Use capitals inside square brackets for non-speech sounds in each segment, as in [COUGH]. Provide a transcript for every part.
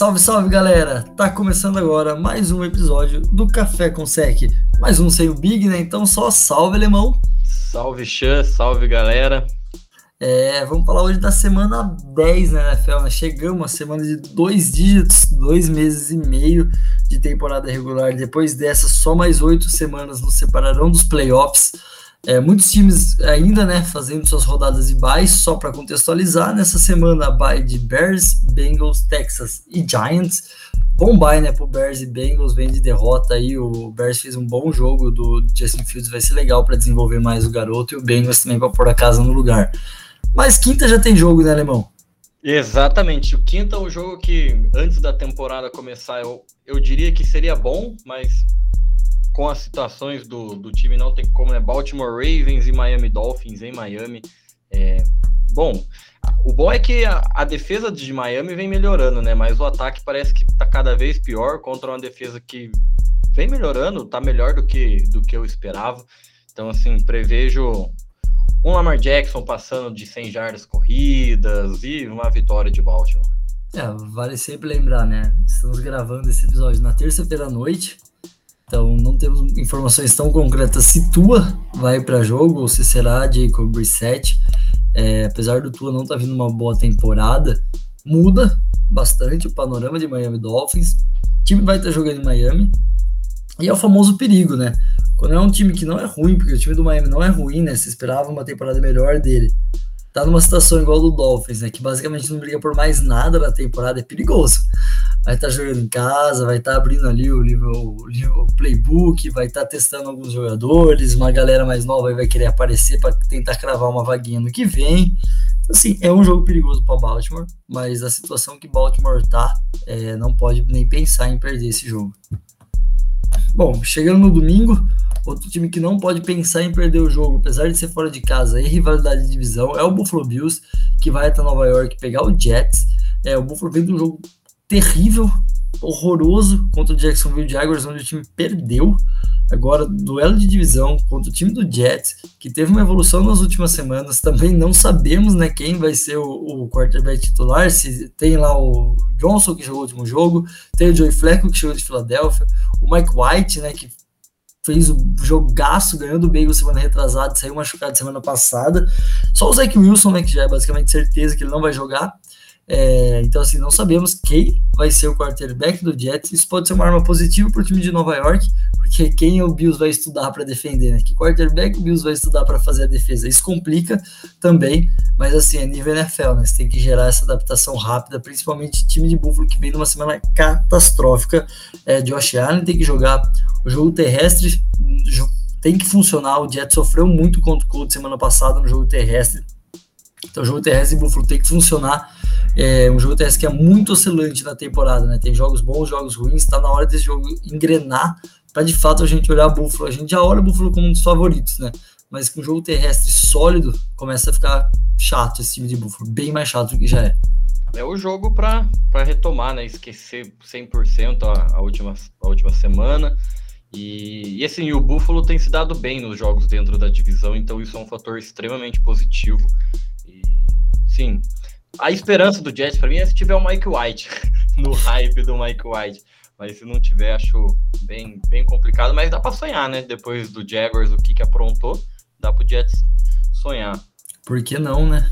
Salve, salve galera! Tá começando agora mais um episódio do Café com Sec. Mais um sem o Big, né? Então só salve, alemão! Salve, Xan, salve galera! É, vamos falar hoje da semana 10 na NFL, né? Chegamos a semana de dois dígitos, dois meses e meio de temporada regular. Depois dessa, só mais oito semanas nos separarão dos playoffs. É, muitos times ainda, né, fazendo suas rodadas de buys, só para contextualizar, nessa semana buy de Bears, Bengals, Texas e Giants. Bom buy, né, pro Bears e Bengals, vem de derrota aí, o Bears fez um bom jogo do Justin Fields, vai ser legal para desenvolver mais o garoto, e o Bengals também para pôr a casa no lugar. Mas quinta já tem jogo, né, Alemão? Exatamente, o quinta é um jogo que antes da temporada começar, eu, eu diria que seria bom, mas com as situações do, do time, não tem como, né? Baltimore Ravens e Miami Dolphins em Miami. É, bom, o bom é que a, a, defesa de Miami vem melhorando, né? Mas o ataque parece que tá cada vez pior contra uma defesa que vem melhorando, tá melhor do que, do que eu esperava. Então, assim, prevejo um Lamar Jackson passando de 100 jardas corridas e uma vitória de Baltimore. É, vale sempre lembrar, né? Estamos gravando esse episódio na terça-feira à noite. Então não temos informações tão concretas se Tua vai para jogo ou se será Jacob Brissett. É, apesar do Tua não estar tá vindo uma boa temporada, muda bastante o panorama de Miami Dolphins. O time vai estar tá jogando em Miami. E é o famoso perigo, né? Quando é um time que não é ruim, porque o time do Miami não é ruim, né? Se esperava uma temporada melhor dele tá numa situação igual do Dolphins, né? Que basicamente não briga por mais nada na temporada, é perigoso. Vai estar tá jogando em casa, vai estar tá abrindo ali o livro, o, livro, playbook, vai estar tá testando alguns jogadores, uma galera mais nova vai querer aparecer para tentar cravar uma vaguinha no que vem. Então, assim, é um jogo perigoso para Baltimore, mas a situação que Baltimore tá, é, não pode nem pensar em perder esse jogo. Bom, chegando no domingo, Outro time que não pode pensar em perder o jogo, apesar de ser fora de casa e rivalidade de divisão, é o Buffalo Bills, que vai até Nova York pegar o Jets. É, o Buffalo vem de um jogo terrível, horroroso contra o Jacksonville Jaguars, onde o time perdeu. Agora, duelo de divisão contra o time do Jets, que teve uma evolução nas últimas semanas. Também não sabemos né, quem vai ser o, o quarterback titular. Se tem lá o Johnson, que jogou o último jogo, tem o Joey Flacco, que chegou de Filadélfia, o Mike White, né, que fez o jogaço, ganhou do Bagel semana retrasada, saiu machucado semana passada. Só o Zach Wilson, né, que já é basicamente certeza que ele não vai jogar. É, então, assim, não sabemos quem vai ser o quarterback do Jets. Isso pode ser uma arma positiva para o time de Nova York, porque quem o Bills vai estudar para defender, né? Que quarterback o Bills vai estudar para fazer a defesa? Isso complica também, mas assim, é nível NFL, né? Você tem que gerar essa adaptação rápida, principalmente time de Buffalo que vem numa semana catastrófica. É, Josh Allen tem que jogar o jogo terrestre, tem que funcionar. O Jets sofreu muito contra o Colts semana passada no jogo terrestre. Então, o jogo terrestre de Buffalo tem que funcionar é um jogo TS que é muito oscilante na temporada, né? Tem jogos bons, jogos ruins, tá na hora desse jogo engrenar para de fato a gente olhar Buffalo. A gente já olha o Buffalo como um dos favoritos, né? Mas com um jogo terrestre sólido, começa a ficar chato esse time de Buffalo, bem mais chato do que já é. É o jogo para retomar, né? Esquecer 100% a, a, última, a última semana. E, e assim, o Buffalo tem se dado bem nos jogos dentro da divisão, então isso é um fator extremamente positivo. Sim, a esperança do Jets para mim é se tiver o Mike White, [LAUGHS] no hype do Mike White. Mas se não tiver, acho bem, bem complicado. Mas dá para sonhar, né? Depois do Jaguars, o que, que aprontou, dá pro Jets sonhar. Por que não, né?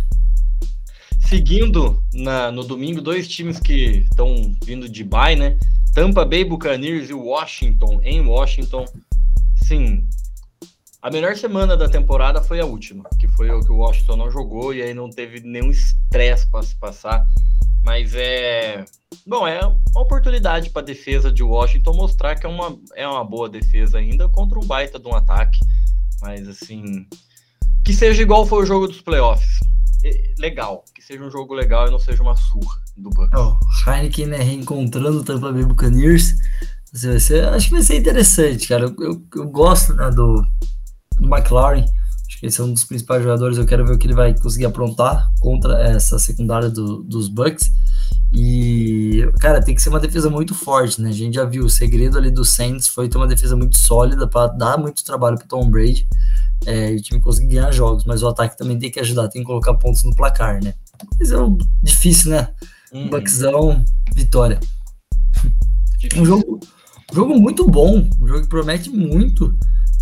Seguindo na, no domingo, dois times que estão vindo de bye, né? Tampa Bay Buccaneers e Washington em Washington. Sim, a melhor semana da temporada foi a última, que foi o que o Washington não jogou e aí não teve nenhum estresse para se passar. Mas é. Bom, é uma oportunidade para a defesa de Washington mostrar que é uma, é uma boa defesa ainda contra um baita de um ataque. Mas assim. Que seja igual foi o jogo dos playoffs. Legal. Que seja um jogo legal e não seja uma surra do Bucks. Oh, Heineken né, reencontrando o Tampa Bay Buccaneers. Vai ser, acho que vai ser interessante, cara. Eu, eu, eu gosto né, do, McLaren. Acho que esse é um dos principais jogadores. Eu quero ver o que ele vai conseguir aprontar contra essa secundária do, dos Bucks. E, cara, tem que ser uma defesa muito forte, né? A gente já viu o segredo ali do Saints foi ter uma defesa muito sólida para dar muito trabalho para Tom Brady é, e o time conseguir ganhar jogos. Mas o ataque também tem que ajudar, tem que colocar pontos no placar, né? Mas é difícil, né? Uhum. Bucksão, vitória. Um jogo, jogo muito bom, um jogo que promete muito.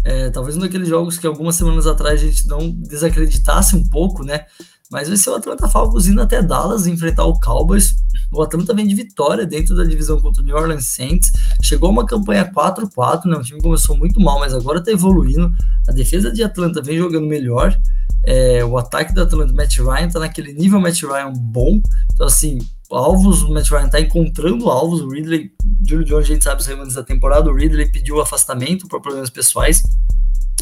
É, talvez um daqueles jogos que algumas semanas atrás a gente não desacreditasse um pouco, né? Mas vai ser o Atlanta Falcons indo até Dallas enfrentar o Cowboys. O Atlanta vem de vitória dentro da divisão contra o New Orleans Saints. Chegou uma campanha 4-4, né? O time começou muito mal, mas agora tá evoluindo. A defesa de Atlanta vem jogando melhor. É, o ataque do Atlanta, Matt Ryan, tá naquele nível Matt Ryan bom. Então, assim, alvos, o Matt Ryan tá encontrando alvos. O Ridley, Julio Jones, a gente sabe os remandos da temporada. O Ridley pediu afastamento por problemas pessoais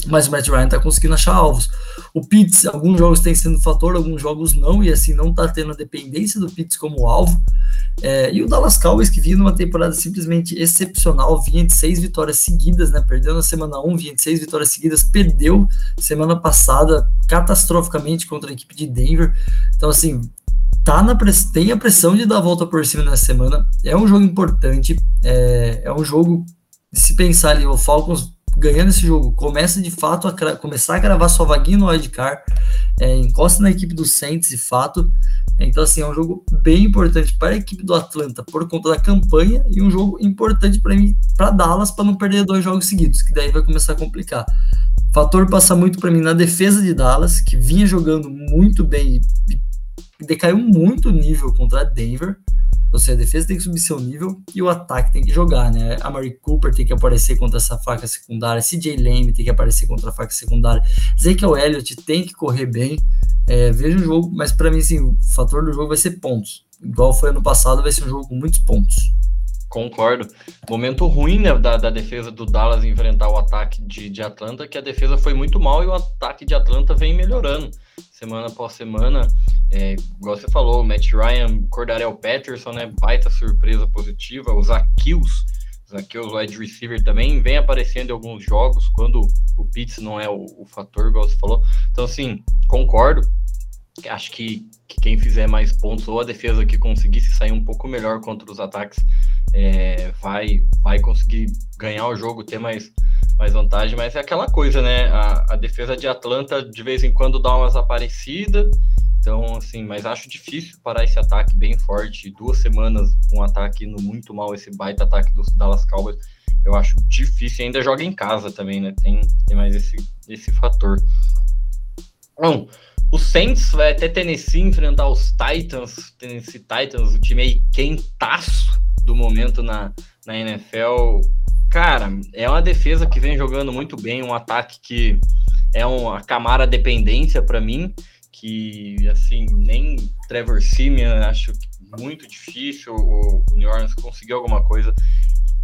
mas o Matt Ryan tá conseguindo achar alvos. O Pitts, alguns jogos tem sendo fator, alguns jogos não, e assim não tá tendo a dependência do Pitts como alvo. É, e o Dallas Cowboys, que vinha numa temporada simplesmente excepcional, vinha de seis vitórias seguidas, né? Perdeu na semana 1, vinha de seis vitórias seguidas, perdeu semana passada catastroficamente contra a equipe de Denver. Então, assim, tá na tem a pressão de dar a volta por cima nessa semana. É um jogo importante, é, é um jogo. Se pensar ali, o Falcons ganhando esse jogo, começa de fato a começar a gravar sua vaguinha no wildcard, é, encosta na equipe do Saints de fato. Então, assim, é um jogo bem importante para a equipe do Atlanta por conta da campanha e um jogo importante para mim, para Dallas, para não perder dois jogos seguidos, que daí vai começar a complicar. Fator passa muito para mim na defesa de Dallas, que vinha jogando muito bem e decaiu muito o nível contra Denver. Ou seja, a defesa tem que subir seu nível e o ataque tem que jogar, né? A Mary Cooper tem que aparecer contra essa faca secundária, CJ Lame tem que aparecer contra a faca secundária, Ezekiel Elliott tem que correr bem. É, veja o jogo, mas para mim, assim, o fator do jogo vai ser pontos. Igual foi ano passado, vai ser um jogo com muitos pontos. Concordo. Momento ruim né, da, da defesa do Dallas enfrentar o ataque de, de Atlanta, que a defesa foi muito mal e o ataque de Atlanta vem melhorando semana após semana. É, igual você falou, Matt Ryan, Cordarel Patterson, né? Baita surpresa positiva. O Zaqueus, Zaqueus, wide receiver, também vem aparecendo em alguns jogos quando o Pitts não é o, o fator, igual você falou. Então, assim, concordo. Acho que, que, quem fizer mais pontos ou a defesa que conseguisse sair um pouco melhor contra os ataques é, vai, vai conseguir ganhar o jogo, ter mais, mais vantagem. Mas é aquela coisa, né? A, a defesa de Atlanta de vez em quando dá umas aparecidas então, assim, mas acho difícil parar esse ataque bem forte. Duas semanas um ataque indo muito mal, esse baita ataque dos Dallas Cowboys. Eu acho difícil. ainda joga em casa também, né? Tem, tem mais esse, esse fator. Bom, o Saints vai até Tennessee enfrentar os Titans. Tennessee Titans, o time aí quentaço do momento na, na NFL. Cara, é uma defesa que vem jogando muito bem, um ataque que é uma camara dependência para mim que, assim, nem Trevor Simeon acho muito difícil o, New Orleans conseguir alguma coisa.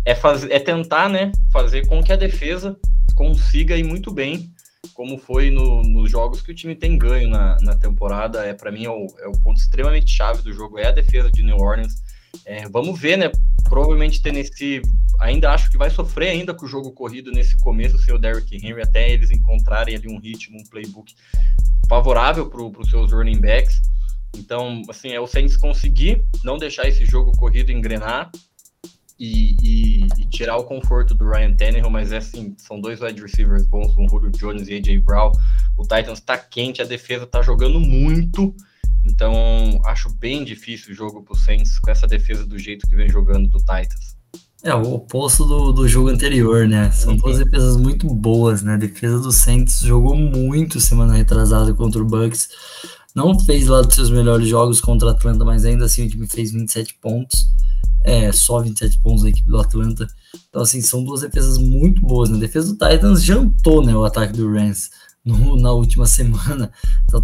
É, fazer, é tentar, né, fazer com que a defesa consiga ir muito bem, como foi no, nos jogos que o time tem ganho na, na temporada. É para mim é o, é o, ponto extremamente chave do jogo é a defesa de New Orleans. É, vamos ver, né? Provavelmente Tennessee ainda acho que vai sofrer ainda com o jogo corrido nesse começo, sem o Derrick Henry, até eles encontrarem ali um ritmo, um playbook favorável para os seus running backs. Então, assim, é o Saints conseguir não deixar esse jogo corrido engrenar e, e, e, tirar o conforto do Ryan Tannehill, mas é assim, são dois wide receivers bons, com Julio Jones e AJ Brown. O Titans está quente, a defesa está jogando muito, então acho bem difícil o jogo para o Saints com essa defesa do jeito que vem jogando do Titans. É o oposto do, do jogo anterior, né? São duas uhum. defesas muito boas, né? A defesa do Saints jogou muito semana retrasada contra o Bucks. Não fez lá dos seus melhores jogos contra o Atlanta, mas ainda assim o time fez 27 pontos. É, só 27 pontos a equipe do Atlanta. Então, assim, são duas defesas muito boas. Né? A defesa do Titans jantou né, o ataque do Rams no, na última semana.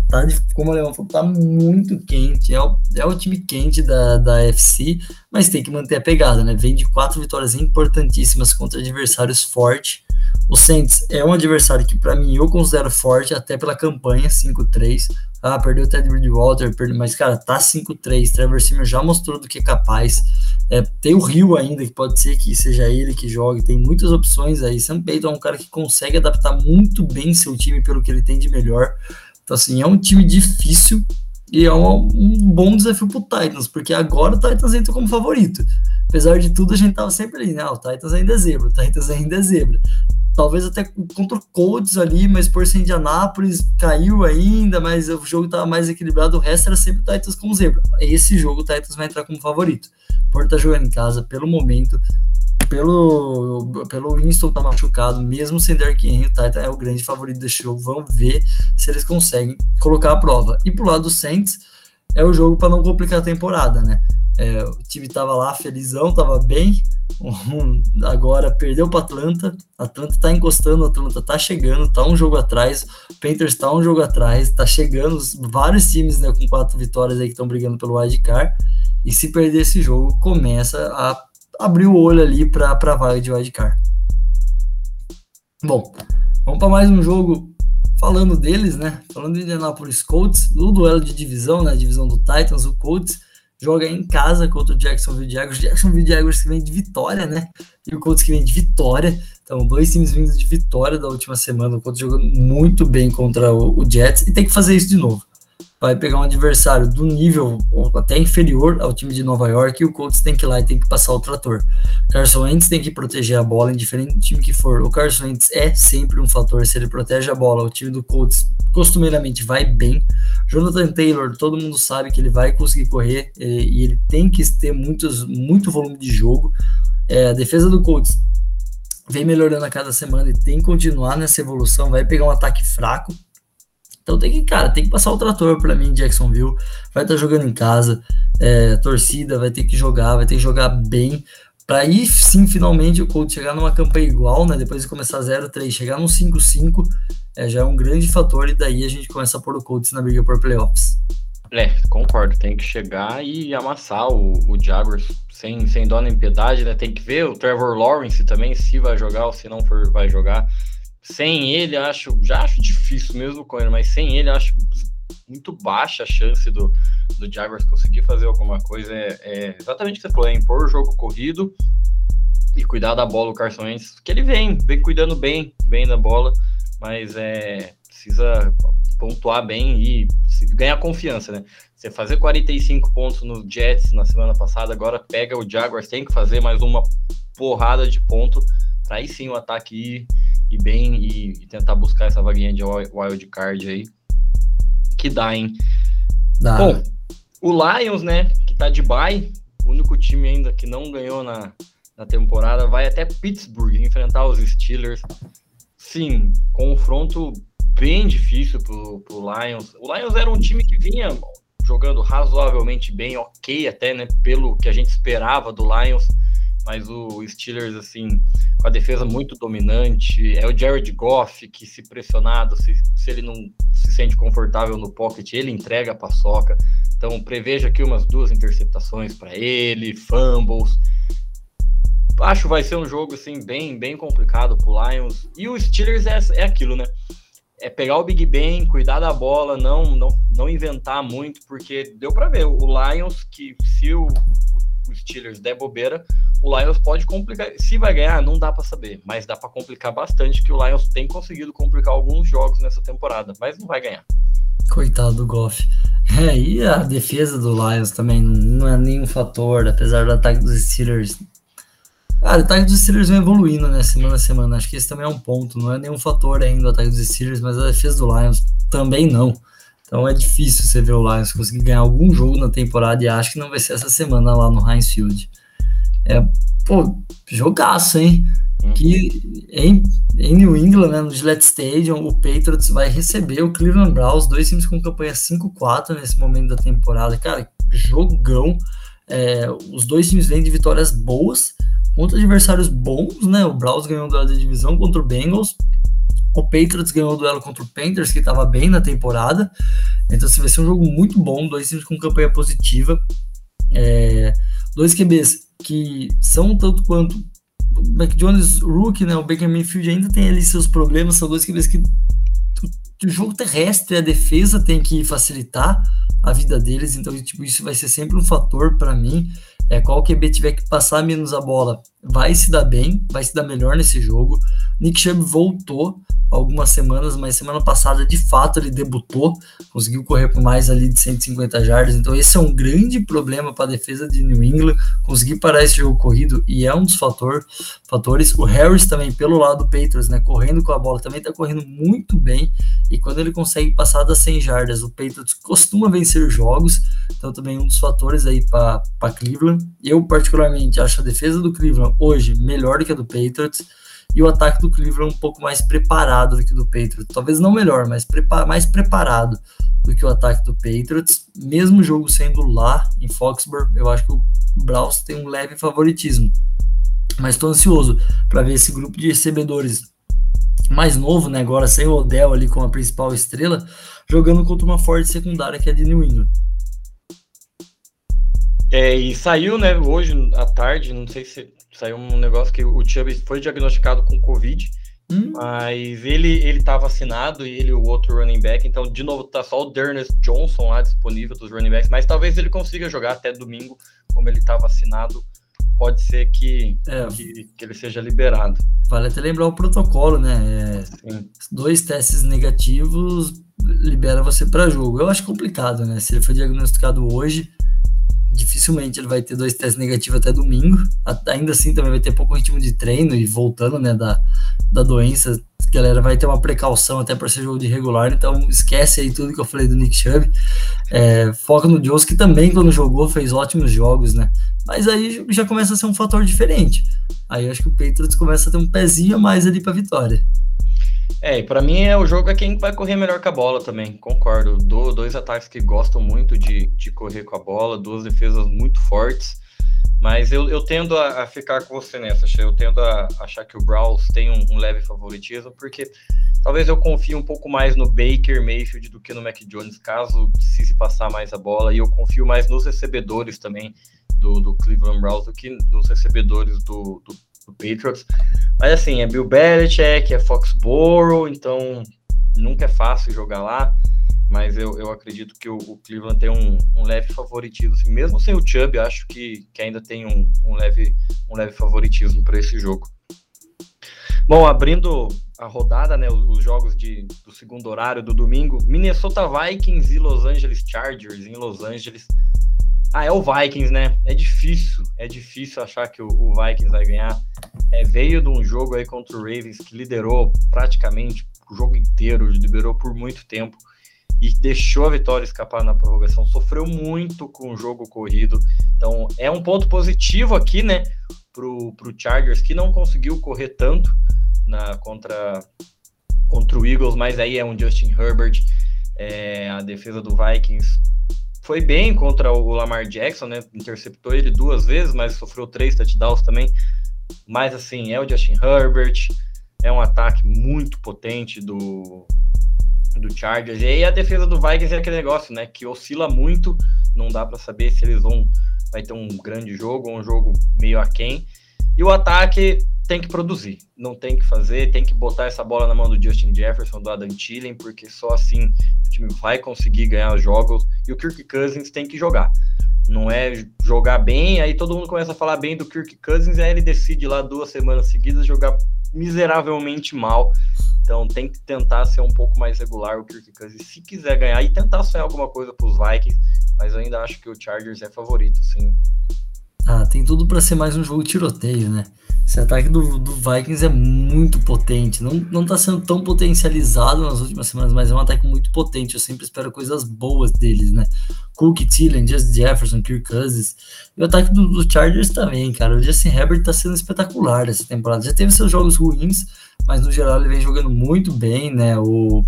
Tá, de, como o Leão falou, tá muito quente. É o, é o time quente da, da FC, mas tem que manter a pegada, né? Vem de quatro vitórias importantíssimas contra adversários fortes. O Saints é um adversário que, para mim, eu considero forte, até pela campanha 5-3. Ah, perdeu o Ted Bridgewater, perdeu, mas, cara, tá 5-3. Trevor Simmer já mostrou do que é capaz. É, tem o Rio ainda, que pode ser que seja ele que jogue. Tem muitas opções aí. Sam Payton é um cara que consegue adaptar muito bem seu time pelo que ele tem de melhor. Então, assim, é um time difícil e é um, um bom desafio pro Titans, porque agora o Titans entra como favorito. Apesar de tudo, a gente tava sempre ali, né? Ah, o Titans ainda é zebra, o Titans ainda é zebra. talvez até contra o Colts ali, mas por ser Indianápolis caiu ainda, mas o jogo estava mais equilibrado, o resto era sempre o Titans com zebra. Esse jogo o Titans vai entrar como favorito. Por estar tá jogando em casa, pelo momento, pelo, pelo Winston tá machucado, mesmo sem Derrick Henry, o Titan é o grande favorito desse jogo. Vamos ver se eles conseguem colocar a prova. E pro lado do Saints, é o jogo para não complicar a temporada, né? É, o time tava lá felizão, tava bem. [LAUGHS] Um, agora perdeu para Atlanta. Atlanta tá encostando, Atlanta tá chegando, tá um jogo atrás. Panthers tá um jogo atrás, tá chegando vários times né, com quatro vitórias aí que estão brigando pelo wild card. E se perder esse jogo, começa a abrir o olho ali para a vaga de wild card. Bom, vamos para mais um jogo falando deles, né? Falando do Indianapolis Colts, do duelo de divisão, né? Divisão do Titans, o Colts joga em casa contra o Jacksonville Jaguars. Jacksonville Jaguars que vem de vitória, né? E o Colts que vem de vitória. Então, dois times vindo de vitória da última semana. O Colts jogando muito bem contra o, o Jets e tem que fazer isso de novo vai pegar um adversário do nível até inferior ao time de Nova York e o Colts tem que ir lá e tem que passar o trator. Carson Wentz tem que proteger a bola, indiferente do time que for. O Carson Wentz é sempre um fator, se ele protege a bola, o time do Colts costumeiramente vai bem. Jonathan Taylor, todo mundo sabe que ele vai conseguir correr e, e ele tem que ter muitos, muito volume de jogo. É, a defesa do Colts vem melhorando a cada semana e tem que continuar nessa evolução, vai pegar um ataque fraco, então tem que, cara, tem que passar o trator para mim, Jacksonville. Vai estar tá jogando em casa, é, torcida vai ter que jogar, vai ter que jogar bem. Para aí sim, finalmente, o Colts chegar numa campanha igual, né? Depois de começar 0-3, chegar num 5-5 é, já é um grande fator, e daí a gente começa a pôr o Colts na briga por playoffs. É, concordo, tem que chegar e amassar o, o Jaguars sem, sem dó nem piedade, né? Tem que ver o Trevor Lawrence também, se vai jogar ou se não for, vai jogar. Sem ele, acho, já acho difícil mesmo com ele, mas sem ele, acho muito baixa a chance do, do Jaguars conseguir fazer alguma coisa. É, é exatamente o que você falou, é impor o jogo corrido e cuidar da bola o Carson Wentz, que ele vem, vem cuidando bem, bem da bola, mas é precisa pontuar bem e ganhar confiança, né? Você fazer 45 pontos no Jets na semana passada, agora pega o Jaguars, tem que fazer mais uma porrada de ponto, para aí sim o ataque ir e bem e, e, tentar buscar essa vaguinha de wild card aí. Que dá, hein? Dá. Bom, o Lions, né, que tá de bye, o único time ainda que não ganhou na, na temporada, vai até Pittsburgh enfrentar os Steelers. Sim, confronto bem difícil pro, pro Lions. O Lions era um time que vinha jogando razoavelmente bem, ok até, né, pelo que a gente esperava do Lions, mas o Steelers, assim, com a defesa muito dominante. É o Jared Goff que, se pressionado, se, se ele não se sente confortável no pocket, ele entrega a paçoca. Então, preveja aqui umas duas interceptações para ele, fumbles. Acho que vai ser um jogo assim bem, bem complicado pro Lions. E o Steelers é, é aquilo, né? É pegar o Big Ben, cuidar da bola, não, não, não inventar muito, porque deu para ver o Lions que se o, o Steelers der bobeira, o Lions pode complicar. Se vai ganhar, não dá para saber, mas dá para complicar bastante que o Lions tem conseguido complicar alguns jogos nessa temporada, mas não vai ganhar. Coitado do Goff. É, e a defesa do Lions também não é nenhum fator, apesar do ataque dos Steelers. Ah, o ataque dos Steelers vem evoluindo, né, semana a semana. Acho que esse também é um ponto. Não é nenhum fator ainda o ataque dos Steelers, mas a defesa do Lions também não. Então é difícil você ver o Lions conseguir ganhar algum jogo na temporada e acho que não vai ser essa semana lá no Heinz Field. É, pô, jogaço, hein? Uhum. Que em, em New England, né, no Gillette Stadium, o Patriots vai receber o Cleveland Browns, dois times com campanha 5-4 nesse momento da temporada. Cara, jogão. É, os dois times vêm de vitórias boas contra adversários bons, né? O Browns ganhou de divisão contra o Bengals. O Patriots ganhou o duelo contra o Panthers, que estava bem na temporada. Então, assim, vai ser um jogo muito bom. Dois times com campanha positiva. É, dois QBs que são tanto quanto o Mac Jones Rook, né? O Baker Mayfield ainda tem ali seus problemas, são dois que que o jogo terrestre, a defesa tem que facilitar a vida deles, então tipo, isso vai ser sempre um fator para mim. É, qual QB tiver que passar menos a bola vai se dar bem, vai se dar melhor nesse jogo. Nick Chubb voltou algumas semanas, mas semana passada de fato ele debutou, conseguiu correr por mais ali de 150 jardas, então esse é um grande problema para a defesa de New England, conseguir parar esse jogo corrido e é um dos fator, fatores. O Harris também pelo lado do Patriots, né, correndo com a bola, também está correndo muito bem e quando ele consegue passar das 100 jardas, o Patriots costuma vencer jogos, então também um dos fatores aí para Cleveland. Eu particularmente acho a defesa do Cleveland hoje melhor do que a do Patriots e o ataque do Cleveland um pouco mais preparado do que o do Patriots. Talvez não melhor, mas prepa mais preparado do que o ataque do Patriots. Mesmo jogo sendo lá em Foxborough, eu acho que o Browns tem um leve favoritismo. Mas estou ansioso para ver esse grupo de recebedores mais novo, né? Agora sem o Odell ali como a principal estrela, jogando contra uma forte secundária que é de New England. É, e saiu, né, hoje à tarde, não sei se saiu um negócio que o Chubb foi diagnosticado com Covid, hum. mas ele ele tá vacinado e ele o outro running back, então de novo tá só o Dernest Johnson lá disponível dos running backs, mas talvez ele consiga jogar até domingo, como ele tá vacinado, pode ser que, é. que, que, ele seja liberado. Vale até lembrar o protocolo, né? É, dois testes negativos libera você para jogo. Eu acho complicado, né? Se ele foi diagnosticado hoje, dificilmente ele vai ter dois testes negativos até domingo. Ainda assim, também vai ter pouco ritmo de treino e voltando, né, da, da doença. A galera vai ter uma precaução até para ser jogo de regular, então esquece aí tudo que eu falei do Nick Chubb. É, foca no Jones, que também, quando jogou, fez ótimos jogos, né? Mas aí já começa a ser um fator diferente. Aí acho que o Patriots começa a ter um pezinho a mais ali para vitória. É, e pra mim é o jogo é quem vai correr melhor com a bola também, concordo. Do, dois ataques que gostam muito de, de correr com a bola, duas defesas muito fortes. Mas eu, eu tendo a, a ficar com você nessa, Eu tendo a achar que o Browns tem um, um, leve favoritismo, porque talvez eu confie um pouco mais no Baker Mayfield do que no Mac Jones, caso precise passar mais a bola. E eu confio mais nos recebedores também do, do Cleveland Browns do que nos recebedores do, do, do Patriots. Mas assim, é Bill Belichick, é Foxborough, então nunca é fácil jogar lá. Mas eu, eu acredito que o, o Cleveland tem um, um, leve favoritismo. Assim, mesmo sem o Chubb, acho que, que ainda tem um, um leve, um leve favoritismo para esse jogo. Bom, abrindo a rodada, né, os, os jogos de, do segundo horário do domingo, Minnesota Vikings e Los Angeles Chargers em Los Angeles. Ah, é o Vikings, né? É difícil, é difícil achar que o, o Vikings vai ganhar. É, veio de um jogo aí contra o Ravens que liderou praticamente o jogo inteiro, liderou por muito tempo e deixou a vitória escapar na prorrogação. Sofreu muito com o jogo corrido. Então é um ponto positivo aqui, né, pro, pro Chargers que não conseguiu correr tanto na contra contra o Eagles, mas aí é um Justin Herbert. É, a defesa do Vikings foi bem contra o Lamar Jackson, né? Interceptou ele duas vezes, mas sofreu três touchdowns também. Mas assim, é o Justin Herbert, é um ataque muito potente do, do Chargers. E aí a defesa do Vikings é aquele negócio, né? Que oscila muito, não dá para saber se eles vão vai ter um grande jogo ou um jogo meio aquém. E o ataque tem que produzir, não tem que fazer, tem que botar essa bola na mão do Justin Jefferson, do Adam Thielen, porque só assim o time vai conseguir ganhar os jogos e o Kirk Cousins tem que jogar. Não é jogar bem, aí todo mundo começa a falar bem do Kirk Cousins, aí ele decide lá duas semanas seguidas jogar miseravelmente mal. Então tem que tentar ser um pouco mais regular o Kirk Cousins se quiser ganhar e tentar sonhar alguma coisa para os Vikings, mas eu ainda acho que o Chargers é favorito, sim. Tem tudo para ser mais um jogo tiroteio, né? Esse ataque do, do, Vikings é muito potente. Não, não tá sendo tão potencializado nas últimas semanas, mas é um ataque muito potente. Eu sempre espero coisas boas deles, né? Cook, Thielen, Just Jefferson, Kirk Cousins. E o ataque do, do, Chargers também, cara. O Justin Herbert tá sendo espetacular essa temporada. Já teve seus jogos ruins, mas no geral ele vem jogando muito bem, né? O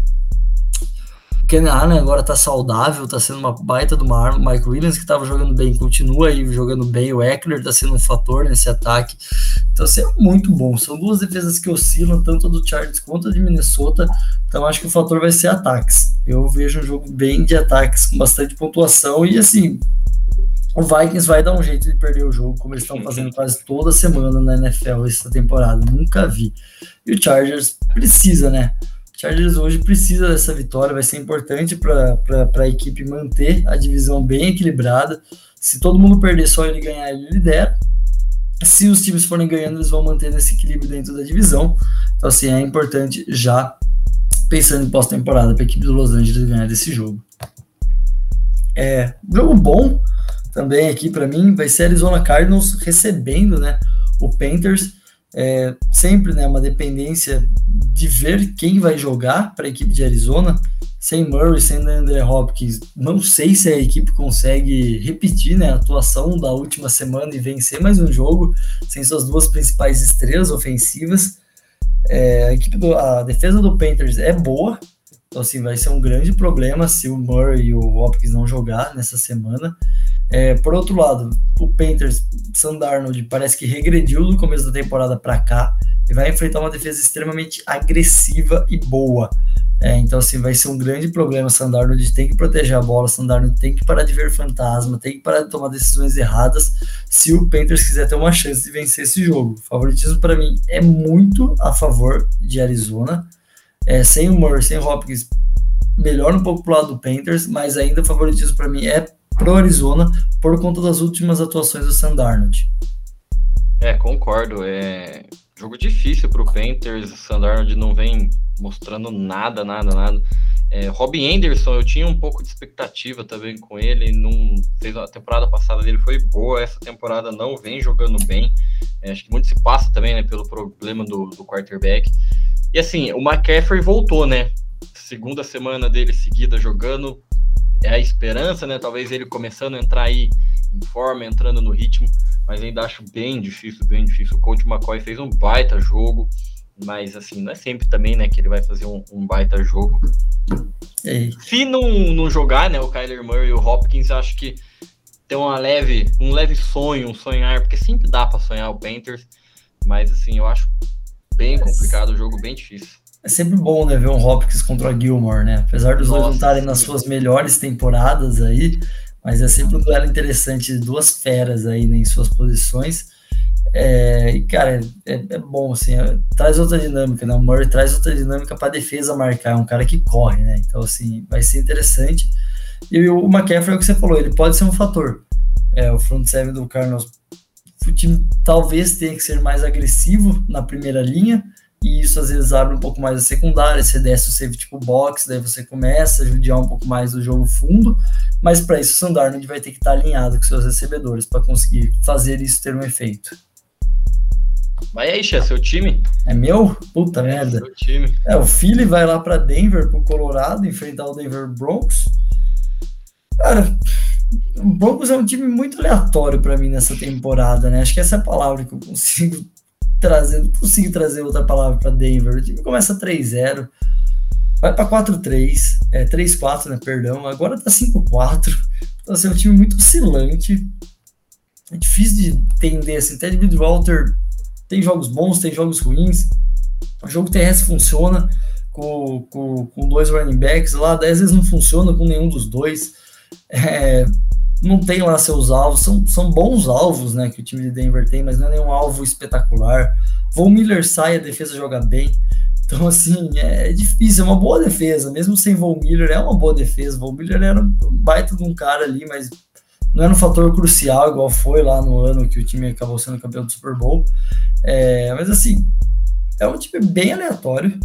Ken Allen agora tá saudável, tá sendo uma baita do mar. O Mike Williams, que tava jogando bem, continua aí jogando bem. O Eckler tá sendo um fator nesse ataque. Então, assim, é muito bom. São duas defesas que oscilam, tanto do Chargers quanto de Minnesota. Então, acho que o fator vai ser ataques. Eu vejo um jogo bem de ataques, com bastante pontuação. E, assim, o Vikings vai dar um jeito de perder o jogo, como eles estão fazendo quase toda semana na NFL essa temporada. Nunca vi. E o Chargers precisa, né? Chargers hoje precisa dessa vitória, vai ser importante para a equipe manter a divisão bem equilibrada. Se todo mundo perder, só ele ganhar, ele lidera. Se os times forem ganhando, eles vão manter esse equilíbrio dentro da divisão. Então, assim, é importante já pensando em pós-temporada para a equipe do Los Angeles ganhar desse jogo. É, jogo bom também aqui para mim vai ser Arizona Cardinals recebendo, né, o Panthers. É, sempre, né, uma dependência de ver quem vai jogar para a equipe de Arizona. Sem Murray, sem André Hopkins, não sei se a equipe consegue repetir né, a atuação da última semana e vencer mais um jogo sem suas duas principais estrelas ofensivas. É, a, equipe do, a defesa do Panthers é boa, então assim, vai ser um grande problema se o Murray e o Hopkins não jogar nessa semana. É, por outro lado, o Panthers, Sandarnold parece que regrediu do começo da temporada para cá e vai enfrentar uma defesa extremamente agressiva e boa. É, então, assim, vai ser um grande problema. Sandarnold tem que proteger a bola, Sandarnold tem que parar de ver fantasma, tem que parar de tomar decisões erradas se o Panthers quiser ter uma chance de vencer esse jogo. O favoritismo, para mim, é muito a favor de Arizona. É, sem o Murray, sem o Hopkins, melhor um pouco pro lado do Panthers, mas ainda favoritismo para mim é pro Arizona por conta das últimas atuações do Sandarnold. É, concordo. É jogo difícil pro Panthers. O Sandarnold não vem mostrando nada, nada, nada. É, Robin Anderson, eu tinha um pouco de expectativa também com ele. Num, fez a temporada passada dele foi boa, essa temporada não vem jogando bem. É, acho que muito se passa também né, pelo problema do, do quarterback. E assim, o McCaffrey voltou, né? Segunda semana dele seguida jogando. É a esperança, né? Talvez ele começando a entrar aí em forma, entrando no ritmo, mas ainda acho bem difícil, bem difícil. O coach McCoy fez um baita jogo mas assim, não é sempre também, né, que ele vai fazer um, um baita jogo. É. Se não, não jogar, né, o Kyler Murray e o Hopkins, acho que tem uma leve, um leve sonho, um sonhar, porque sempre dá para sonhar o Panthers, mas assim, eu acho bem complicado, o jogo bem difícil. É sempre bom, né, ver um Hopkins contra a Gilmore, né? Apesar dos Nossa, dois não estarem nas suas melhores temporadas aí, mas é sempre um duelo interessante de duas feras aí né, em suas posições. É, e, cara, é, é bom, assim, é, traz outra dinâmica, né? O Murray traz outra dinâmica para defesa marcar, é um cara que corre, né? Então, assim, vai ser interessante. E o McCaffrey é o que você falou, ele pode ser um fator. É, o front seven do Cardinals, o time talvez tenha que ser mais agressivo na primeira linha, e isso às vezes abre um pouco mais a secundária, você desce o safety tipo box, daí você começa a judiar um pouco mais do jogo fundo, mas para isso o Sandarnold vai ter que estar alinhado com seus recebedores para conseguir fazer isso ter um efeito. Vai aí, Xé, seu time? É meu? Puta é, merda. Seu time. É, o Philly vai lá para Denver, pro Colorado, enfrentar o Denver Broncos. Cara, o Broncos é um time muito aleatório para mim nessa temporada, né? Acho que essa é a palavra que eu consigo [LAUGHS] trazer. Não consigo trazer outra palavra para Denver. O time começa 3-0, vai para 4-3, é 3-4, né? Perdão. Agora tá 5-4. Então, assim, é um time muito oscilante. É difícil de entender, assim. Ted Bridgewater tem jogos bons, tem jogos ruins. O jogo terrestre funciona com, com, com dois running backs lá, às vezes não funciona com nenhum dos dois. É, não tem lá seus alvos, são, são bons alvos né, que o time de Denver tem, mas não é nenhum alvo espetacular. Von Miller sai, a defesa joga bem. Então, assim, é difícil, é uma boa defesa, mesmo sem Von Miller, é uma boa defesa. Von Miller era um baita de um cara ali, mas não era um fator crucial, igual foi lá no ano que o time acabou sendo campeão do Super Bowl. É, mas assim, é um time bem aleatório.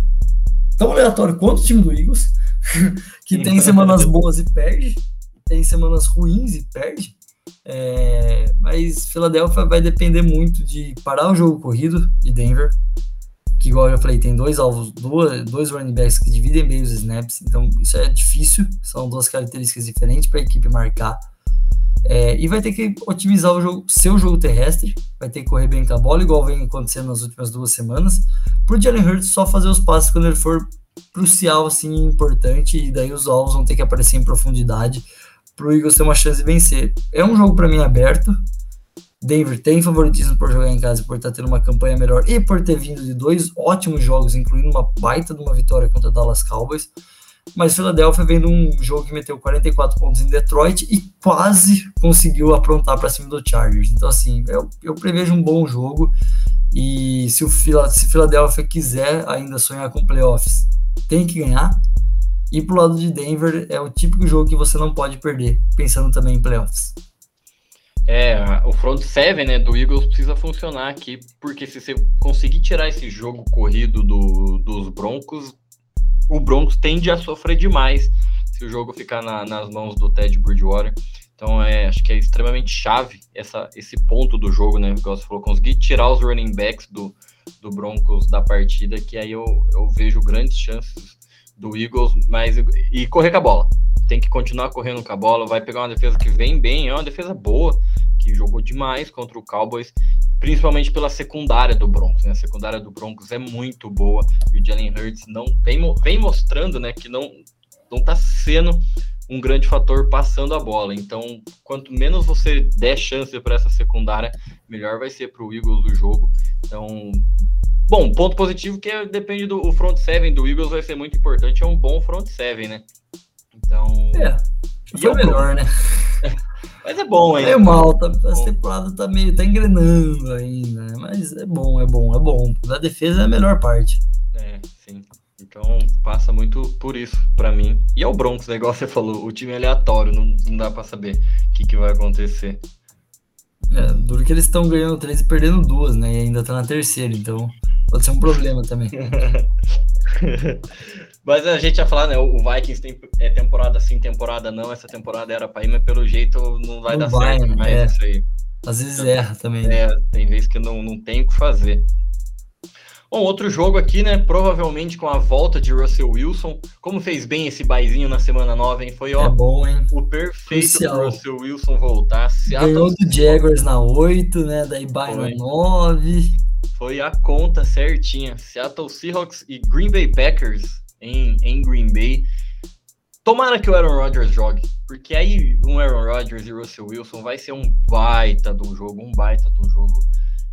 Tão aleatório quanto o time do Eagles, [LAUGHS] que tem semanas boas e perde, tem semanas ruins e perde. É, mas Philadelphia vai depender muito de parar o jogo corrido de Denver, que igual eu falei, tem dois alvos, dois, dois running backs que dividem bem os snaps, então isso é difícil, são duas características diferentes para a equipe marcar. É, e vai ter que otimizar o jogo, seu jogo terrestre, vai ter que correr bem com a bola, igual vem acontecendo nas últimas duas semanas, para o Jalen Hurts só fazer os passes quando ele for crucial, assim, importante, e daí os alvos vão ter que aparecer em profundidade para o Eagles ter uma chance de vencer. É um jogo para mim aberto. Denver tem favoritismo por jogar em casa, por estar tá tendo uma campanha melhor e por ter vindo de dois ótimos jogos, incluindo uma baita de uma vitória contra Dallas Cowboys. Mas Philadelphia vendo um jogo que meteu 44 pontos em Detroit e quase conseguiu aprontar para cima do Chargers. Então, assim, eu, eu prevejo um bom jogo. E se o Philadelphia quiser ainda sonhar com playoffs, tem que ganhar. E pro lado de Denver é o típico jogo que você não pode perder, pensando também em playoffs. É, o front seven né, do Eagles precisa funcionar aqui, porque se você conseguir tirar esse jogo corrido do, dos Broncos, o Broncos tende a sofrer demais se o jogo ficar na, nas mãos do Ted Bridgewater. Então, é, acho que é extremamente chave essa, esse ponto do jogo, né? Igual você falou, conseguir tirar os running backs do, do Broncos da partida, que aí eu, eu vejo grandes chances do Eagles, mas e correr com a bola. Tem que continuar correndo com a bola, vai pegar uma defesa que vem bem, é uma defesa boa, que jogou demais contra o Cowboys, principalmente pela secundária do Broncos. Né? A secundária do Broncos é muito boa e o Jalen Hurts não vem, vem mostrando, né, que não não está sendo um grande fator passando a bola. Então, quanto menos você der chance para essa secundária, melhor vai ser para o Eagles o jogo. Então, bom, ponto positivo que é, depende do front seven do Eagles vai ser muito importante, é um bom front seven, né? Então, é, foi é melhor, né? [LAUGHS] Mas é bom ainda. É mal, tá, a temporada tá meio, tá engrenando ainda, mas é bom, é bom, é bom. Da defesa é a melhor parte. É, sim. Então passa muito por isso para mim. E é o Broncos, né? Igual você falou, o time é aleatório, não, não dá para saber o que, que vai acontecer. É, duro que eles estão ganhando três e perdendo duas, né? E ainda tá na terceira, então pode ser um problema também. [LAUGHS] mas a gente ia falar, né? O Vikings tem é temporada sim, temporada não. Essa temporada era para ir, mas pelo jeito não vai não dar vai, certo mais é. isso aí. Às vezes erra também. É, tem vezes que não, não tem o que fazer. Bom, outro jogo aqui, né? Provavelmente com a volta de Russell Wilson. Como fez bem esse baizinho na semana 9, hein? Foi ó, é bom, hein? o perfeito pro Russell Wilson voltar. Seattle... Ganhou do Jaguars na 8, né? Daí bye na 9. Foi a conta certinha. Seattle Seahawks e Green Bay Packers em, em Green Bay. Tomara que o Aaron Rodgers jogue, porque aí um Aaron Rodgers e Russell Wilson vai ser um baita um jogo, um baita um jogo.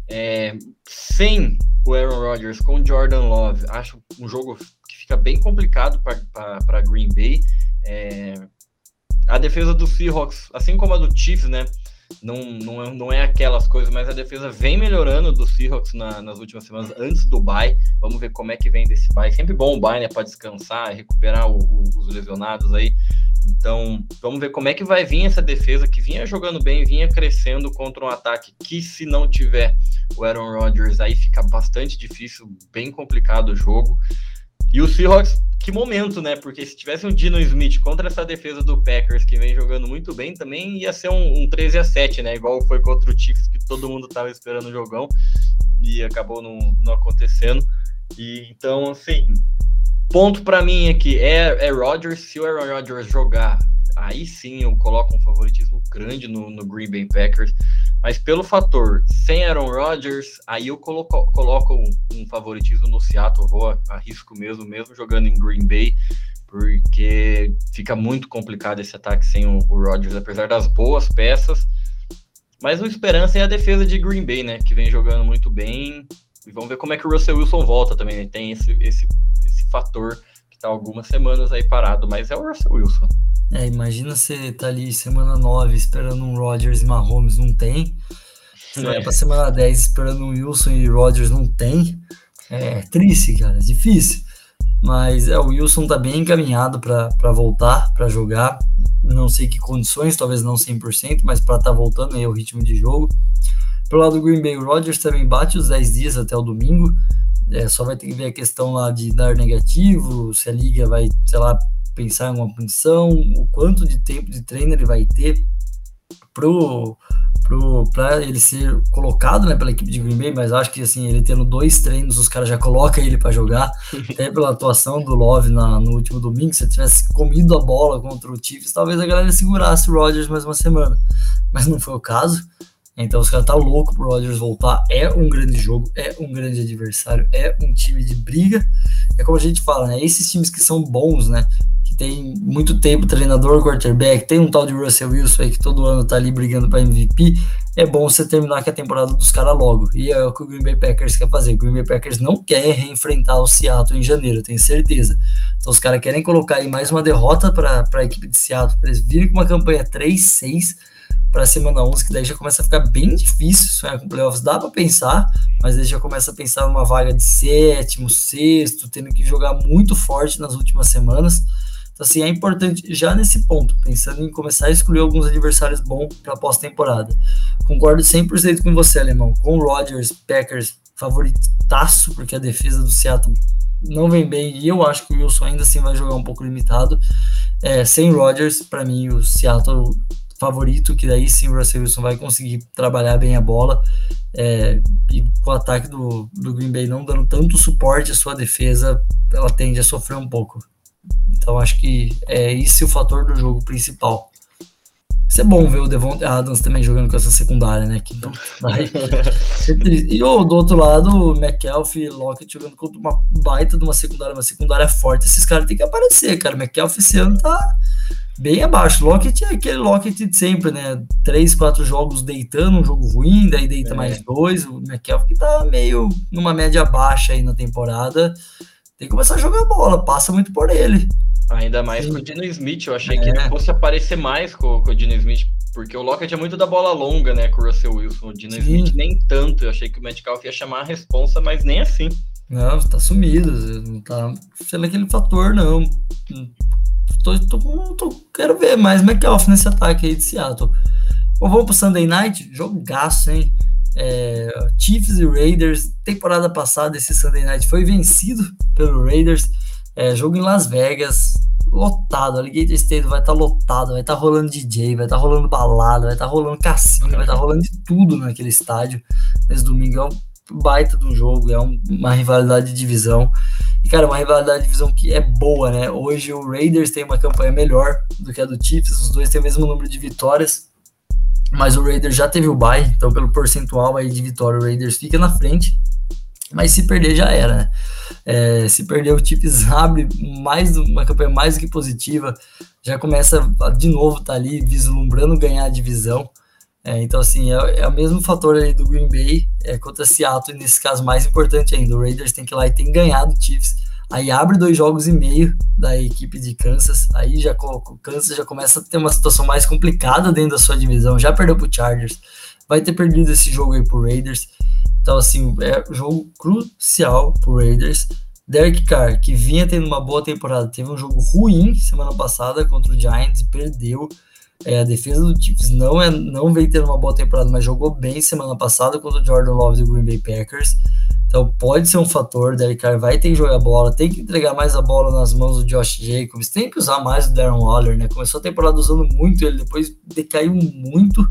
É, sem o Aaron Rodgers com Jordan Love, acho um jogo que fica bem complicado para Green Bay. É, a defesa do Seahawks, assim como a do Chiefs, né? Não, não, é, não é aquelas coisas, mas a defesa vem melhorando do Seahawks na, nas últimas semanas, antes do bye. Vamos ver como é que vem desse bye. Sempre bom o bye, né? Para descansar, recuperar o, o, os lesionados aí. Então, vamos ver como é que vai vir essa defesa que vinha jogando bem, vinha crescendo contra um ataque que, se não tiver o Aaron Rodgers, aí fica bastante difícil, bem complicado o jogo. E o Seahawks, que momento, né? Porque se tivesse um Dino Smith contra essa defesa do Packers, que vem jogando muito bem, também ia ser um, um 13 a 7, né? Igual foi contra o Chiefs, que todo mundo estava esperando o jogão e acabou não, não acontecendo. E então, assim, Ponto para mim aqui é, é Rodgers. Se o Aaron Rodgers jogar, aí sim eu coloco um favoritismo grande no, no Green Bay Packers. Mas pelo fator sem Aaron Rodgers, aí eu coloco, coloco um, um favoritismo no Seattle. Vou arrisco mesmo, mesmo jogando em Green Bay, porque fica muito complicado esse ataque sem o, o Rodgers, apesar das boas peças. Mas o esperança é a defesa de Green Bay, né? Que vem jogando muito bem. E vamos ver como é que o Russell Wilson volta também. Né? Tem esse, esse fator que tá algumas semanas aí parado, mas é o Russell Wilson. É, imagina você tá ali semana 9 esperando um Rodgers e Mahomes, não tem. Você é. vai pra semana 10 esperando um Wilson e Rodgers, não tem. É triste, cara, é difícil. Mas é, o Wilson tá bem encaminhado para voltar, para jogar. Não sei que condições, talvez não 100%, mas para tá voltando aí o ritmo de jogo. Pelo lado do Green Bay, o Rodgers também bate os 10 dias até o domingo. É, só vai ter que ver a questão lá de dar negativo, se a liga vai, sei lá, pensar em uma punição, o quanto de tempo de treino ele vai ter pro para ele ser colocado né, pela equipe de Green Bay, mas acho que assim, ele tendo dois treinos, os caras já colocam ele para jogar, [LAUGHS] até pela atuação do Love na, no último domingo, se ele tivesse comido a bola contra o Chiefs, talvez a galera segurasse o Rodgers mais uma semana, mas não foi o caso. Então os caras tá louco pro Rodgers voltar. É um grande jogo, é um grande adversário, é um time de briga. É como a gente fala, né? Esses times que são bons, né? Tem muito tempo treinador, quarterback, tem um tal de Russell Wilson aí que todo ano tá ali brigando para MVP. É bom você terminar com a temporada dos caras logo. E é o que o Green Bay Packers quer fazer. O Green Bay Packers não quer reenfrentar o Seattle em janeiro, tenho certeza. Então os caras querem colocar aí mais uma derrota para a equipe de Seattle, para eles virem com uma campanha 3-6 para a semana 11, que daí já começa a ficar bem difícil sonhar com playoffs. Dá para pensar, mas aí já começa a pensar numa vaga de sétimo, sexto, tendo que jogar muito forte nas últimas semanas. Então, assim, é importante já nesse ponto, pensando em começar a escolher alguns adversários bons para pós-temporada. Concordo 100% com você, Alemão. Com o Rodgers, Packers, favoritaço, porque a defesa do Seattle não vem bem, e eu acho que o Wilson ainda assim vai jogar um pouco limitado. É, sem Rodgers, para mim, o Seattle favorito, que daí sim o Russell Wilson vai conseguir trabalhar bem a bola. É, e com o ataque do, do Green Bay não dando tanto suporte à sua defesa, ela tende a sofrer um pouco. Então acho que é esse o fator do jogo principal. Isso é bom ver o Devon Adams também jogando com essa secundária, né? Que não vai... [LAUGHS] e o, do outro lado, o McKelvey e Lockett jogando contra uma baita de uma secundária, uma secundária forte. Esses caras têm que aparecer, cara. O McKelvey esse ano tá bem abaixo. Lockett é aquele Lockett de sempre, né? Três, quatro jogos deitando, um jogo ruim, daí deita é. mais dois. O McKelvey que tá meio numa média baixa aí na temporada. Tem que começar a jogar bola, passa muito por ele. Ainda mais Sim. com o Dino Smith. Eu achei é. que ele fosse aparecer mais com, com o Dino Smith, porque o Lockett é muito da bola longa, né, com o Russell Wilson. O Dino Sim. Smith nem tanto. Eu achei que o Metcalf ia chamar a responsa, mas nem assim. Não, tá sumido. Não tá sendo aquele fator, não. Tô, tô, tô, quero ver mais Metcalf nesse ataque aí de Seattle. Ou vamos pro Sunday Night? Jogaço, hein? É, Chiefs e Raiders. Temporada passada, esse Sunday Night foi vencido pelo Raiders. É, jogo em Las Vegas, lotado. Alligator State vai estar tá lotado, vai estar tá rolando DJ, vai estar tá rolando balada, vai estar tá rolando cassino, vai estar tá rolando de tudo naquele estádio. Nesse domingo é um baita do jogo, é um, uma rivalidade de divisão. E, cara, uma rivalidade de divisão que é boa, né? Hoje o Raiders tem uma campanha melhor do que a do Chiefs, os dois têm o mesmo número de vitórias, mas o Raiders já teve o bye, então pelo percentual aí de vitória o Raiders fica na frente. Mas se perder já era, né? É, se perder o Chiefs [LAUGHS] abre mais uma campanha mais do que positiva, já começa de novo tá ali vislumbrando ganhar a divisão. É, então assim é, é, o mesmo fator aí do Green Bay é, contra Seattle e nesse caso mais importante ainda o Raiders tem que ir lá e tem ganhado o Chiefs aí abre dois jogos e meio da equipe de Kansas aí já o Kansas já começa a ter uma situação mais complicada dentro da sua divisão já perdeu para o Chargers vai ter perdido esse jogo aí pro Raiders então, assim, é um jogo crucial pro Raiders. Derek Carr, que vinha tendo uma boa temporada, teve um jogo ruim semana passada contra o Giants e perdeu. É, a defesa do Chiefs não, é, não veio tendo uma boa temporada, mas jogou bem semana passada contra o Jordan Love do Green Bay Packers. Então pode ser um fator. Derek Carr vai ter que jogar bola, tem que entregar mais a bola nas mãos do Josh Jacobs, tem que usar mais o Darren Waller, né? Começou a temporada usando muito ele, depois decaiu muito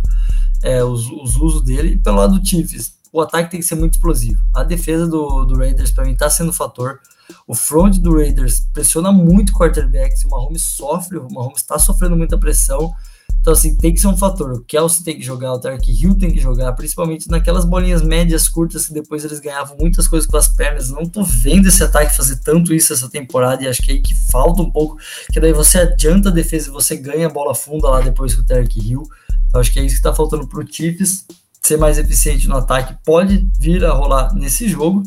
é, os, os usos dele. E pelo lado do Chiefs, o ataque tem que ser muito explosivo. A defesa do, do Raiders, para mim, está sendo um fator. O front do Raiders pressiona muito o quarterback. Se o Mahomes sofre, o Mahomes está sofrendo muita pressão. Então, assim, tem que ser um fator. O Kelsey tem que jogar, o Tark Hill tem que jogar, principalmente naquelas bolinhas médias curtas que depois eles ganhavam muitas coisas com as pernas. Não tô vendo esse ataque fazer tanto isso essa temporada e acho que é aí que falta um pouco, que daí você adianta a defesa e você ganha a bola funda lá depois com o Tark Hill. Então, acho que é isso que tá faltando pro Chiefs ser mais eficiente no ataque pode vir a rolar nesse jogo.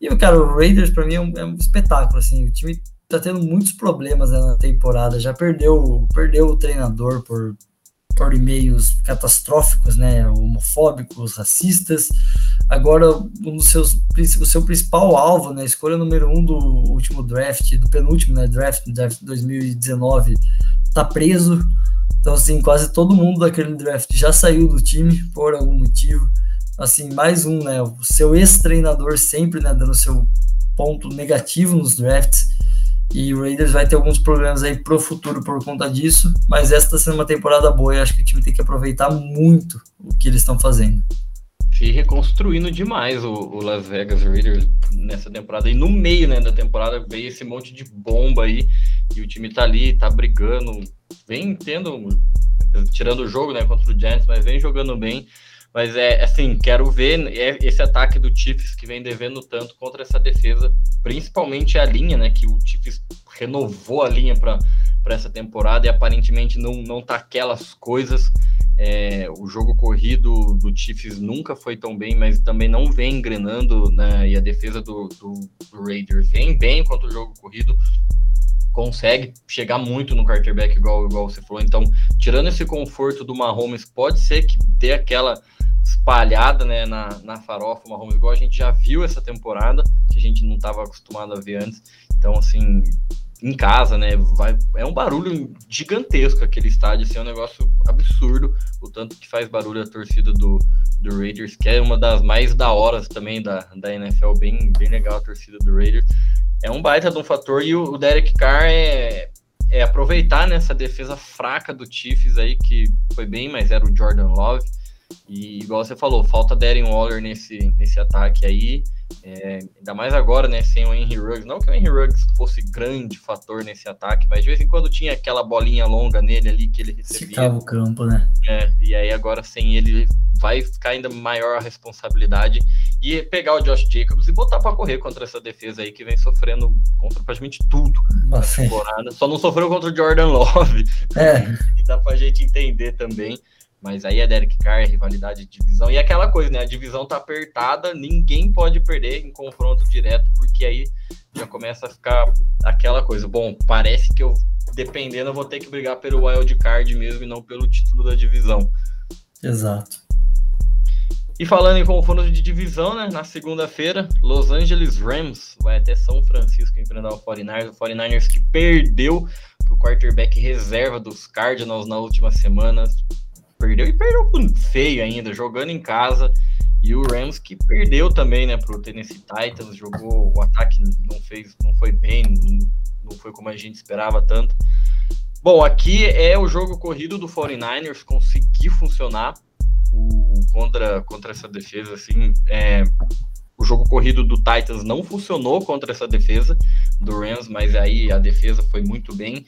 E, cara, o Raiders para mim é um, é um, espetáculo, assim, o time tá tendo muitos problemas né, na temporada, já perdeu, perdeu o treinador por, por e-mails catastróficos, né, homofóbicos, racistas. Agora, um dos seus, o seu principal alvo, né, escolha número um do último draft, do penúltimo né, draft, draft 2019, tá preso. Então, assim, quase todo mundo daquele draft já saiu do time por algum motivo. Assim, mais um, né? O seu ex-treinador sempre, né, dando seu ponto negativo nos drafts. E o Raiders vai ter alguns problemas aí pro futuro por conta disso, mas essa está sendo uma temporada boa e acho que o time tem que aproveitar muito o que eles estão fazendo. Se reconstruindo demais o, o, Las Vegas Raiders nessa temporada. E no meio né, da temporada veio esse monte de bomba aí, e o time tá ali, tá brigando, vem tendo, tirando o jogo, né, contra o Giants, mas vem jogando bem. Mas é assim, quero ver esse ataque do Chiefs que vem devendo tanto contra essa defesa, principalmente a linha, né? Que o Chiefs renovou a linha para essa temporada e aparentemente não, não tá aquelas coisas. É, o jogo corrido do Chiefs nunca foi tão bem, mas também não vem engrenando, né? E a defesa do, do, do Raiders vem bem contra o jogo corrido consegue chegar muito no quarterback, igual, igual você falou. Então, tirando esse conforto do Mahomes, pode ser que dê aquela espalhada né, na, na farofa, o Mahomes, igual a gente já viu essa temporada, que a gente não estava acostumado a ver antes. Então, assim, em casa, né, vai, é um barulho gigantesco aquele estádio, assim, é um negócio absurdo, o tanto que faz barulho a torcida do, do Raiders, que é uma das mais da horas também da, da NFL, bem, bem legal a torcida do Raiders. é um baita de um fator e o, Derek Carr é, é aproveitar nessa né, defesa fraca do Chiefs aí, que foi bem, mas era o Jordan Love. E igual você falou, falta Darren Waller nesse, nesse ataque aí. É, ainda mais agora, né? Sem o Henry Ruggs. Não que o Henry Ruggs fosse grande fator nesse ataque, mas de vez em quando tinha aquela bolinha longa nele ali que ele recebia. Ficava o campo, né? É, e aí agora sem ele vai ficar ainda maior a responsabilidade e pegar o Josh Jacobs e botar para correr contra essa defesa aí que vem sofrendo contra praticamente tudo na temporada. Só não sofreu contra o Jordan Love. É. [LAUGHS] e dá pra gente entender também. Mas aí é Derek Carr, rivalidade de divisão. E aquela coisa, né? A divisão tá apertada, ninguém pode perder em confronto direto, porque aí já começa a ficar aquela coisa. Bom, parece que eu, dependendo, eu vou ter que brigar pelo wild card mesmo e não pelo título da divisão. Exato. E falando em confronto de divisão, né? Na segunda-feira, Los Angeles Rams vai até São Francisco enfrentar o 49ers. O 49ers que perdeu para o quarterback reserva dos Cardinals na última semana perdeu e perdeu feio ainda, jogando em casa. E o Rams que perdeu também, né, pro Tennessee Titans, jogou o ataque não fez, não foi bem, não foi como a gente esperava tanto. Bom, aqui é o jogo corrido do 49ers conseguir funcionar o, contra contra essa defesa assim, é, o jogo corrido do Titans não funcionou contra essa defesa do Rams, mas aí a defesa foi muito bem.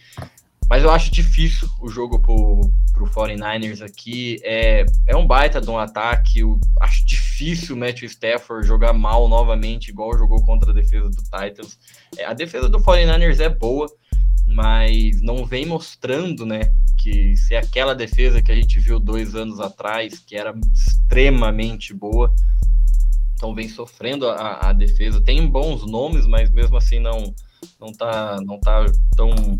Mas eu acho difícil o jogo pro, pro 49ers aqui. É, é um baita de um ataque. Eu acho difícil o Matthew Stafford jogar mal novamente, igual jogou contra a defesa do Titans. É, a defesa do 49ers é boa, mas não vem mostrando, né? Que se é aquela defesa que a gente viu dois anos atrás, que era extremamente boa, então vem sofrendo a, a defesa. Tem bons nomes, mas mesmo assim não, não, tá, não tá tão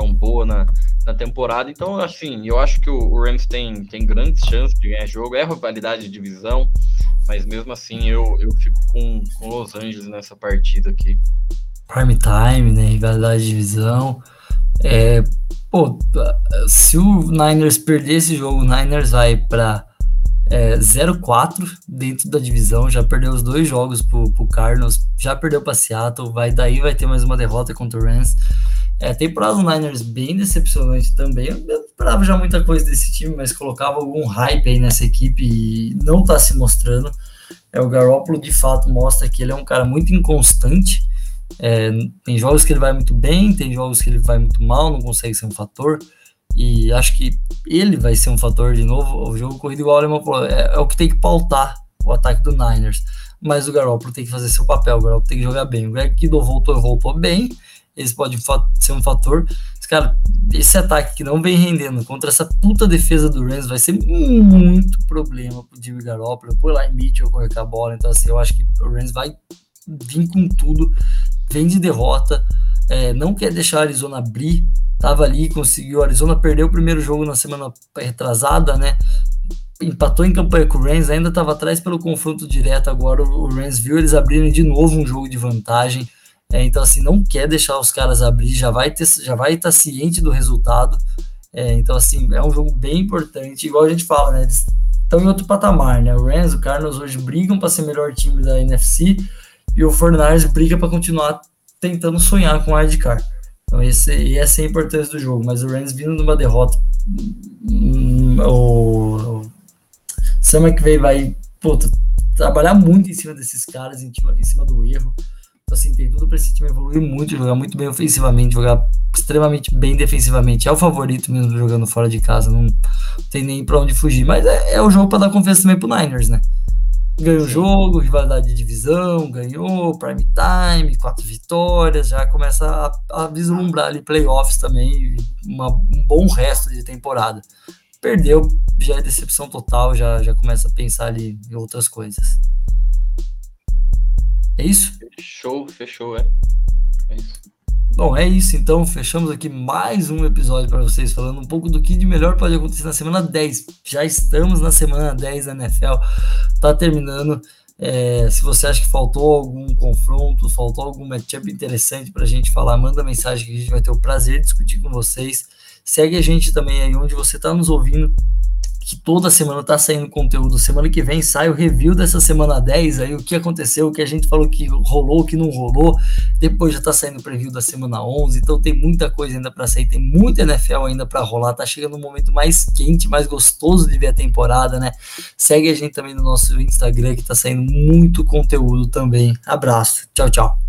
tão boa na, na temporada. Então, assim, eu acho que o, o Rams tem, tem grandes chances de ganhar jogo. É rivalidade de divisão, mas mesmo assim eu, eu fico com, com Los Angeles nessa partida aqui. Prime time, né? Rivalidade de divisão. É, pô, se o Niners perder esse jogo, o Niners vai para é, 0-4 dentro da divisão, já perdeu os dois jogos pro, pro Cardinals, já perdeu para Seattle, vai daí vai ter mais uma derrota contra o Rams. É, temporada do Niners bem decepcionante também. Eu esperava já muita coisa desse time, mas colocava algum hype aí nessa equipe e não tá se mostrando. É, o Garoppolo de fato mostra que ele é um cara muito inconstante. É, tem jogos que ele vai muito bem, tem jogos que ele vai muito mal, não consegue ser um fator. E acho que ele vai ser um fator de novo. O jogo corrido, igual o Alemão é, é o que tem que pautar o ataque do Niners. Mas o Garoppolo tem que fazer seu papel, o Garoppolo tem que jogar bem. O Greg Kido voltou, voltou bem eles podem ser um fator. Mas, cara, esse ataque que não vem rendendo contra essa puta defesa do Rams vai ser muito problema pro Jimmy Garoppolo, lá em Mitchell correr com a bola. Então, assim, eu acho que o Rams vai vir com tudo, vem de derrota, é, não quer deixar a Arizona abrir. Tava ali, conseguiu. A Arizona perdeu o primeiro jogo na semana retrasada, né? empatou em campanha com o Rams, ainda estava atrás pelo confronto direto. Agora o Rams viu eles abrirem de novo um jogo de vantagem. É, então, assim, não quer deixar os caras abrir, já vai ter, já vai estar ciente do resultado. É, então, assim, é um jogo bem importante, igual a gente fala, né? Eles estão em outro patamar, né? O Rams, o Cardinals hoje brigam para ser melhor time da NFC e o Fortnite briga para continuar tentando sonhar com o Card. Então, esse, e essa é a importância do jogo. Mas o Rams vindo numa derrota, hum, o, o Sam McVay vai pô, trabalhar muito em cima desses caras, em cima, em cima do erro. Então, assim, esse time evoluir muito, jogar muito bem ofensivamente, jogar extremamente bem defensivamente. É o favorito mesmo jogando fora de casa, não tem nem para onde fugir. Mas é, é o jogo para dar confiança também pro Niners, né? Ganhou o jogo, rivalidade de divisão, ganhou, prime time, quatro vitórias, já começa a, a vislumbrar ali playoffs também, uma, um bom resto de temporada. Perdeu, já é decepção total, já, já começa a pensar ali em outras coisas. É isso? Fechou, fechou, é. É isso. Bom, é isso então. Fechamos aqui mais um episódio para vocês, falando um pouco do que de melhor pode acontecer na semana 10. Já estamos na semana 10 da NFL, tá terminando. É, se você acha que faltou algum confronto, faltou algum matchup interessante para a gente falar, manda mensagem que a gente vai ter o prazer de discutir com vocês. Segue a gente também aí onde você está nos ouvindo, que toda semana tá saindo conteúdo. Semana que vem sai o review dessa semana 10, aí o que aconteceu, o que a gente falou que rolou, o que não rolou. Depois já tá saindo o preview da semana 11, então tem muita coisa ainda para sair, tem muita NFL ainda para rolar. Tá chegando um momento mais quente, mais gostoso de ver a temporada, né? Segue a gente também no nosso Instagram que tá saindo muito conteúdo também. Abraço. Tchau, tchau.